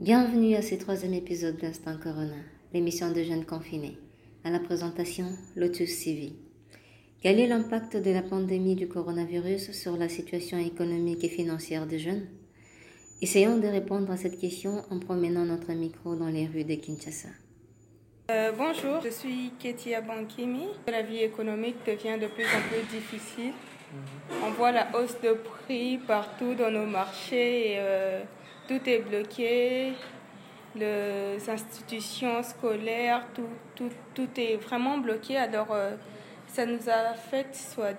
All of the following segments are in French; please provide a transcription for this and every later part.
Bienvenue à ce troisième épisode d'Instant Corona, l'émission de jeunes confinés. À la présentation, Lotus CV. Quel est l'impact de la pandémie du coronavirus sur la situation économique et financière des jeunes? Essayons de répondre à cette question en promenant notre micro dans les rues de Kinshasa. Euh, bonjour, je suis Ketia Bankimi. La vie économique devient de plus en plus difficile. On voit la hausse de prix partout dans nos marchés. Et, euh, tout est bloqué. Les institutions scolaires, tout, tout, tout est vraiment bloqué. Alors, euh, ça nous affecte soit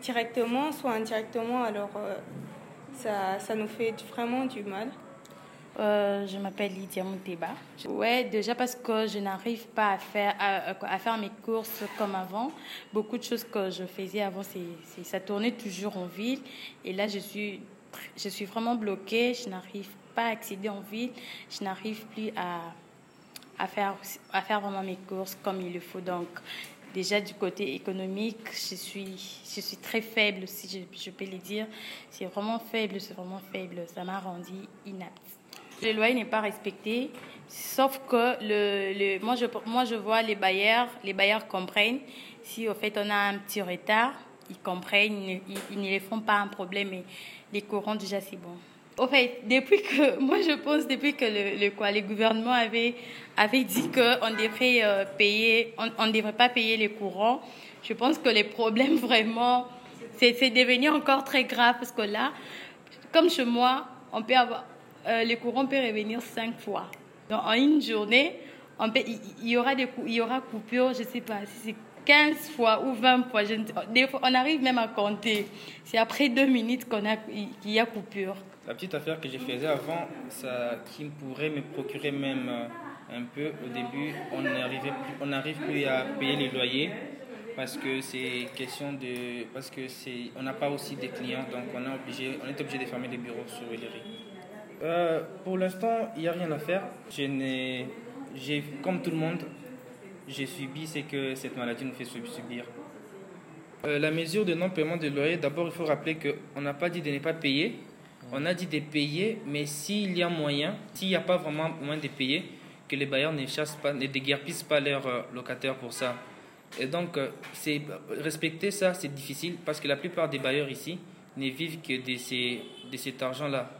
directement, soit indirectement. Alors, euh, ça, ça nous fait vraiment du mal. Euh, je m'appelle Lydia Mouteba. Ouais, déjà parce que je n'arrive pas à faire, à, faire mes courses comme avant. Beaucoup de choses que je faisais avant, c'est, ça tournait toujours en ville. Et là, je suis, je suis vraiment bloquée. Je n'arrive pas à accéder en ville. Je n'arrive plus à, à, faire, à faire vraiment mes courses comme il le faut. Donc, déjà du côté économique, je suis, je suis très faible, si je, peux le dire. C'est vraiment faible, c'est vraiment faible. Ça m'a rendu inapte. Le loyer n'est pas respecté, sauf que le, le, moi, je, moi je vois les bailleurs, les bailleurs comprennent. Si au fait on a un petit retard, ils comprennent, ils, ne les font pas un problème, mais les courants déjà c'est bon. Au fait, depuis que, moi je pense depuis que le, le, quoi, le gouvernement avait, avait dit qu'on devrait euh, payer, on ne devrait pas payer les courants, je pense que les problèmes vraiment, c'est devenu encore très grave parce que là, comme chez moi, on peut avoir, euh, le courant peut revenir cinq fois. Donc, en une journée, on peut, il, y aura des, il y aura coupure, je ne sais pas si c'est 15 fois ou 20 fois. On arrive même à compter. C'est après deux minutes qu'on a, qu'il y a coupure. La petite affaire que je faisais avant, ça, qui pourrait me procurer même un peu au début, on n'arrive plus, plus à payer les loyers parce que c'est question de parce que c'est on n'a pas aussi des clients donc on est obligé on est obligé de fermer les bureaux sur Hillery. Euh, pour l'instant, il n'y a rien à faire. Je n'ai, j'ai, comme tout le monde, j'ai subi ce que cette maladie nous fait subir. Euh, la mesure de non-paiement de loyer, d'abord, il faut rappeler qu'on n'a pas dit de ne pas payer. On a dit de payer, mais s'il y a moyen, s'il n'y a pas vraiment moyen de payer, que les bailleurs ne chassent pas, ne déguerpissent pas leurs euh, locataires pour ça. Et donc, c'est, respecter ça, c'est difficile parce que la plupart des bailleurs ici ne vivent que de, ces, de cet argent-là.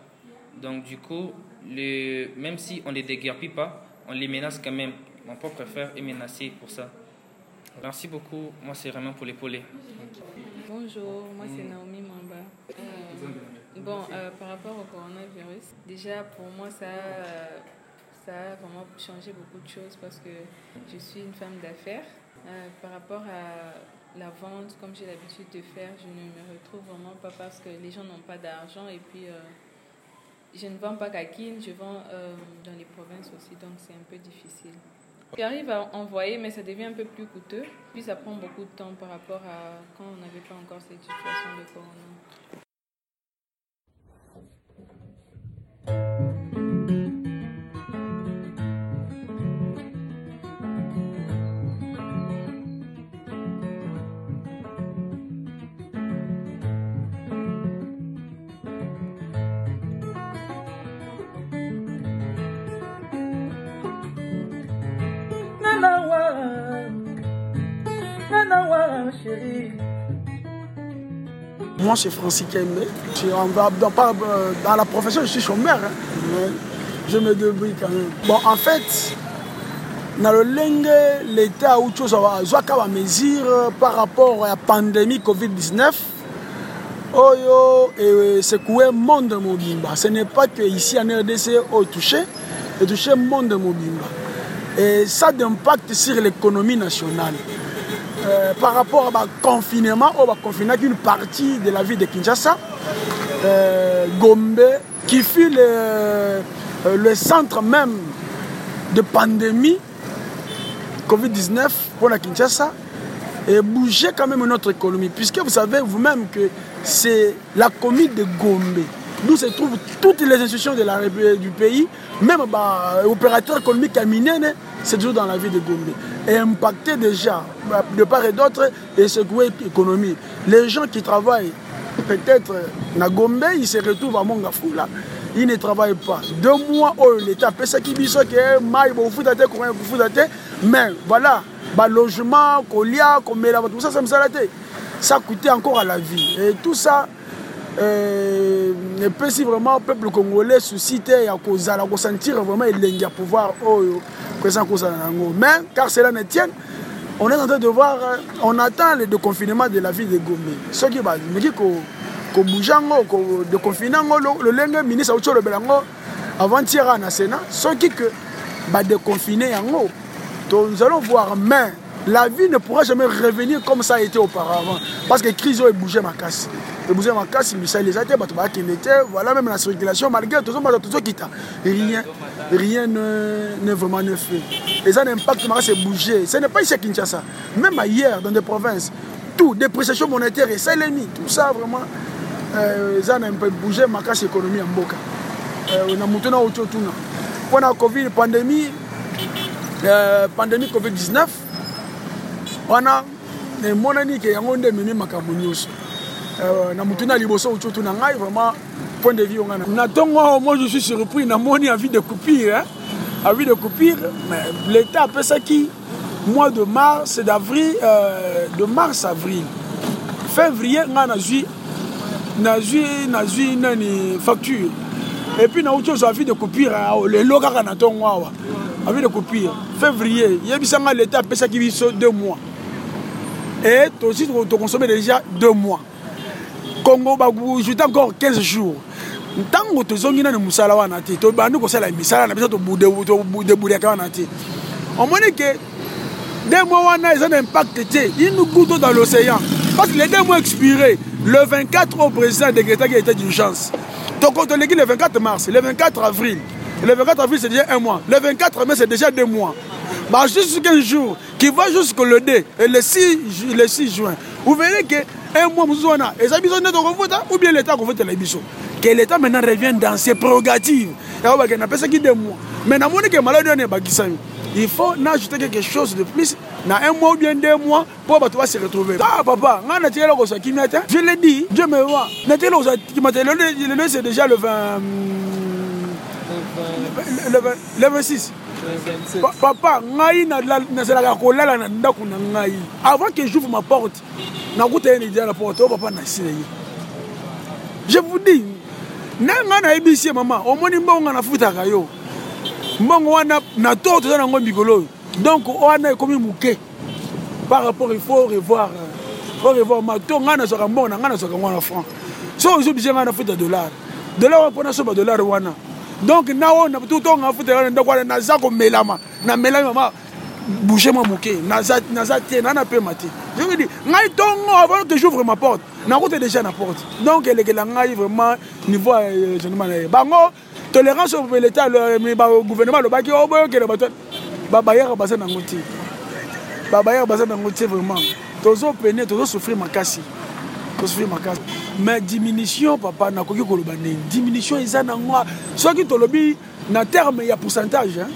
Donc du coup, le, même si on ne les déguerpit pas, on les menace quand même. Mon propre frère est menacé pour ça. Merci beaucoup. Moi, c'est vraiment pour l'épauler. Bonjour, moi c'est Naomi Mamba. Euh, bon, euh, par rapport au coronavirus, déjà pour moi ça, ça a vraiment changé beaucoup de choses parce que je suis une femme d'affaires. Euh, par rapport à la vente, comme j'ai l'habitude de faire, je ne me retrouve vraiment pas parce que les gens n'ont pas d'argent et puis je ne vends pas qu'à Kin, je vends euh, dans les provinces aussi, donc c'est un peu difficile. J'arrive à envoyer, mais ça devient un peu plus coûteux. Puis ça prend beaucoup de temps par rapport à quand on n'avait pas encore cette situation de corona. Moi, c'est Francis Kembe. Dans, dans, la profession, je suis chômeur. Hein, mais je me débrouille quand même. Bon, en fait, dans le lingue, l'État a autre chose à mesure par rapport à la pandémie Covid-19. Oyo et secoué le monde mobimba. Ce n'est pas que ici en RDC au touché, et touché le monde mobimba. Et ça a d'impact sur l'économie nationale. Euh, par rapport au confinement, on va confiner une partie de la ville de Kinshasa, euh, Gombe, qui fut le, euh, le, centre même de pandémie Covid-19 pour la Kinshasa, et bouger quand même notre économie, puisque vous savez vous-même que c'est la commune de Gombe. D'où se trouvent toutes les institutions de la, du pays, même bah, opérateurs économiques à c'est toujours dans la ville de Gombe. Et impacté déjà de part et d'autre et secouer l'économie. Les gens qui travaillent peut-être à Gombe, ils se retrouvent à Mongafula. il ne travaille pas deux mois oyo l'état apesaki biso ke mai bofuta te courant kofuta te mais voilà balogement kolia komela bato mosasa misala te ça coûtait encore à la vie et tout ça epesi vraiment peuple congolais souci te ya kozala kosentir vraiment elengi ya pouvoir oyo présent kozala yango. Mais car cela ne tienne on est en train de voir on attend le déconfinement de la ville de gomé soki balingi kobouge yango déconfine yango lolenge ministre auti olobela yango avant-hier na sénat soki que badéconfine yango nous allons voir mais la vie ne pourra jamais revenir comme ça a été auparavant. Parce que crise est bougé ma casse. Et bougé ma casse, Michel les athées, Batouba qui n'était, voilà même la circulation, malgré tout ça, tout ça qui t'a. Rien, rien ne, vraiment ne fait. Et ça a un impact, c'est bougé. Ce n'est pas ici à Kinshasa. Même ailleurs, dans des provinces, tout, dépréciation monétaire et saléni, tout ça vraiment, euh, ça a un peu bougé ma casse économie en Boka. Euh, on a monté autour de tout. Pendant la COVID, pandémie, euh, pandémie COVID-19, wana emonani ke yango nde ememi makambo nyonso na motu na liboso otu na ngai vraiment point de vue ongana na. Ntongo awa moi je suis surpris namoni avis de coupure avis de coupure mais l'état apesaki mois de mars d'avril euh, de mars avril. Février ngai nazwi nazwi nazwi nani facture. Et puis nauti ozwa avis de coupure lelo kaka na ntongo awa. Avis de coupure. Février yebisanga l'état apesaki biso deux mois et aussi toconsomme déjà deux mois. Congo bajoute encore 15 jours. Ntango tozongi nani mosala wana te tobandi kosala misala na biso tobudebudaka wana te omoni ke deux mois wana eza na impact te il nous goûte dans l'océan. Parce que les deux mois expiré le 24 au président décrétaki état d'urgence. Toleki le 24 mars le 24 avril. Le 24 avril c'est déjà un mois. Le 24 mai c'est déjà deux mois bah, juste 15 jours qui va jusqu'au le 2 et le 6, le 6 juin. Vous verrez que un mois mosusu wana eza biso nde tokofuta ou bien l'état akofutela biso que l'état maintenant revient dans ses prérogatives. Yango bakende apesaki deux mois. Mais namoni ke maladi wana ebakisami il faut najouter quelque chose de plus na un mois ou bien deux mois mpo bato base retrouver. Ah papa ngai natikela kozwa kimia te je le dis dieu me voit. Natikela kozwa kimia te lelo c'est déjà le 20 le 26 papa ngai nazalaka kolala na ndako na ngai. Avant que j'ouvre ma porte nakuta ye deja na porte oyo papa nasila ye je vous dis nde ngai nayebisi ye mama omoni mbongo nafutaka yo. Mbongo wana na to toza nango mikolo oyo. Donc wana ekomi moke. Par rapport il faut revoir faut revoir ma to ngai nazwaka mbongo na ngai nazwaka ngo na franc. So ozobise ngai nafuta dollar. Dollar wana mpona soba dollar wana donc na oyo totonga futa wana ndako wana naza komelama namelami mama bouge mwa moke. Naza te na napema te. Je veux dire ngai ntongo avant que j'ouvre ma porte. Nakuta déjà na porte. Donc elekela ngai vraiment niveau gentleman na ye bango tolérance l'état gouvernement alobaki oboyokela bato babayaka baza nango te babayaka baza nango te vraiment. Tozopene tozosouffrir makasi tozosouffrir makasi. Mais diminution papa nakoki koloba nini? Diminution eza nango soki tolobi na terme ya pourcentage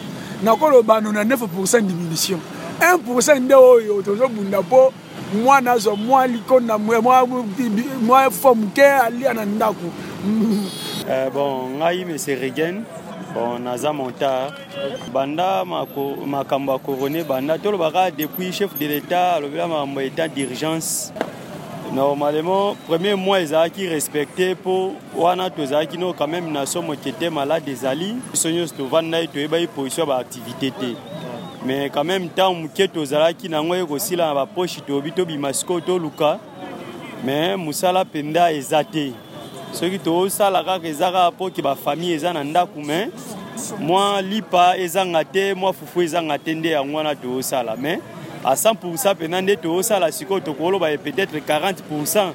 nakoloba 99 diminution. 1 nde oyo tozobunda mpo mwana azwa mwa likonda mwa fo moke alia na ndako. Bon ngai mese regen bon naza montard. Banda makambo ya corone banda tolobaka depuis chef de l'état alobela makambo ya état d'urgence normalement premier mois ezalaki respecté mpo wana tozalaki no quand même na so moke te malade ezali biso nyonso tovanda ye toyebaki position ya baactivité te. Mais quand même ntango moke tozalaki nango ye kosila na bapoche toyobi tobima sikoyo toluka. Mais mosala mpenza eza te. Soki tozosala kaka eza kaka mpoke bafamille eza na ndako mais mwa lipa ezanga te mwa fufu ezanga te nde yango wana tozosala. Mais à 100% mpenza nde tozosala sikoyo tokoloba ye peut-être 40%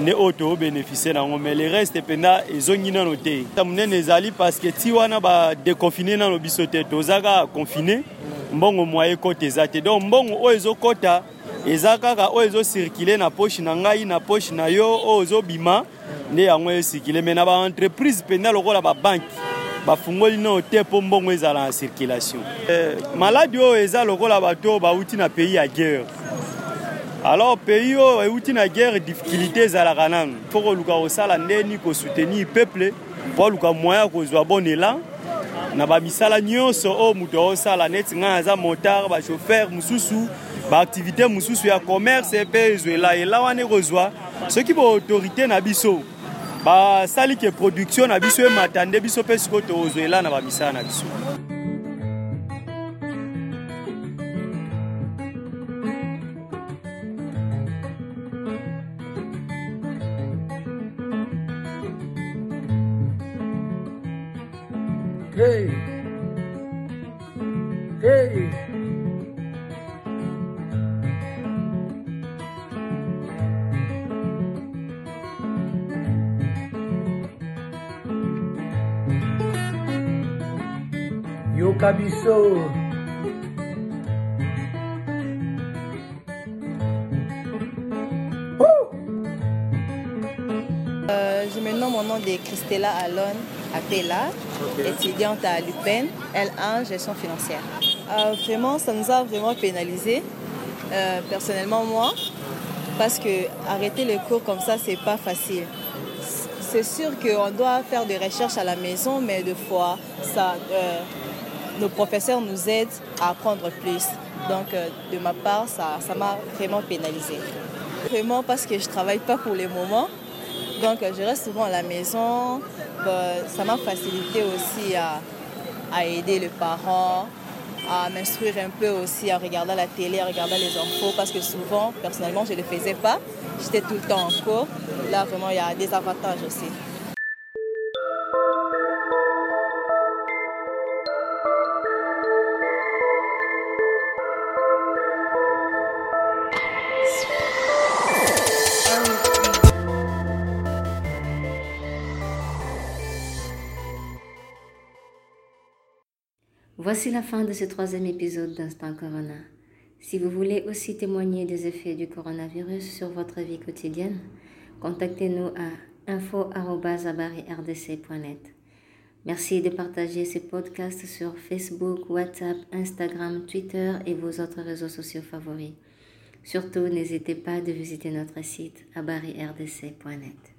nde oyo tobénéficie nango. Mais le reste mpenza ezongi nano te. Ta monene ezali parce que ti wana badeconfine nano biso te toza kaka confine mbongo moye ekota eza te. Donc mbongo oyo ezokɔta eza kaka oyo ezocircule na poche na ngai na poche na yo oyo ozobima nde yango esircule mais na baentreprise mpenza lokola babanke bafungoli nano te mpo mbongo ezala na circulation. Eh, maladi oyo eza lokola bato oyo bauti na pays ya guerre. Alors pays oyo euti na guerre difficulté ezalaka nanu. Fo koluka kosala ndeni kosoutenir peuple mpo aluka moyen kozwa bon élan na bamisala nyonso oyo moto aosala neti ngai aza motard bachauffeur mosusu baaktivité mosusu ya commerce mpe ezwela ela wana ekozwa. Soki baautorité na biso basali ke production na biso emata nde biso mpe sikoyo tozwa ela na bamisala na biso Hey. Hey. Biso. Euh, je me nomme mon nom de Christella Alon Apella, étudiante à l'UPEN, L1, gestion financière. Euh, vraiment, ça nous a vraiment pénalisé, euh, personnellement moi, parce que arrêter les cours comme ça, c'est pas facile. C'est sûr qu'on doit faire des recherches à la maison, mais des fois, ça, euh, nos professeurs nous aident à apprendre plus. Donc, euh, de ma part, ça ça m'a vraiment pénalisé. Vraiment parce que je travaille pas pour le moment. Donc euh, je reste souvent à la maison. Bah, ça m'a facilité aussi à, à aider les parents, à m'instruire un peu aussi, à regarder la télé, à regarder les infos, parce que souvent, personnellement, je ne le faisais pas. J'étais tout le temps en cours. Là, vraiment, il y a des avantages aussi. Voici la fin de ce troisième épisode d'Instant Corona. Si vous voulez aussi témoigner des effets du coronavirus sur votre vie quotidienne, contactez-nous à info.rdc.net. Merci de partager ce podcast sur Facebook, WhatsApp, Instagram, Twitter et vos autres réseaux sociaux favoris. Surtout, n'hésitez pas de visiter notre site abarirdc.net.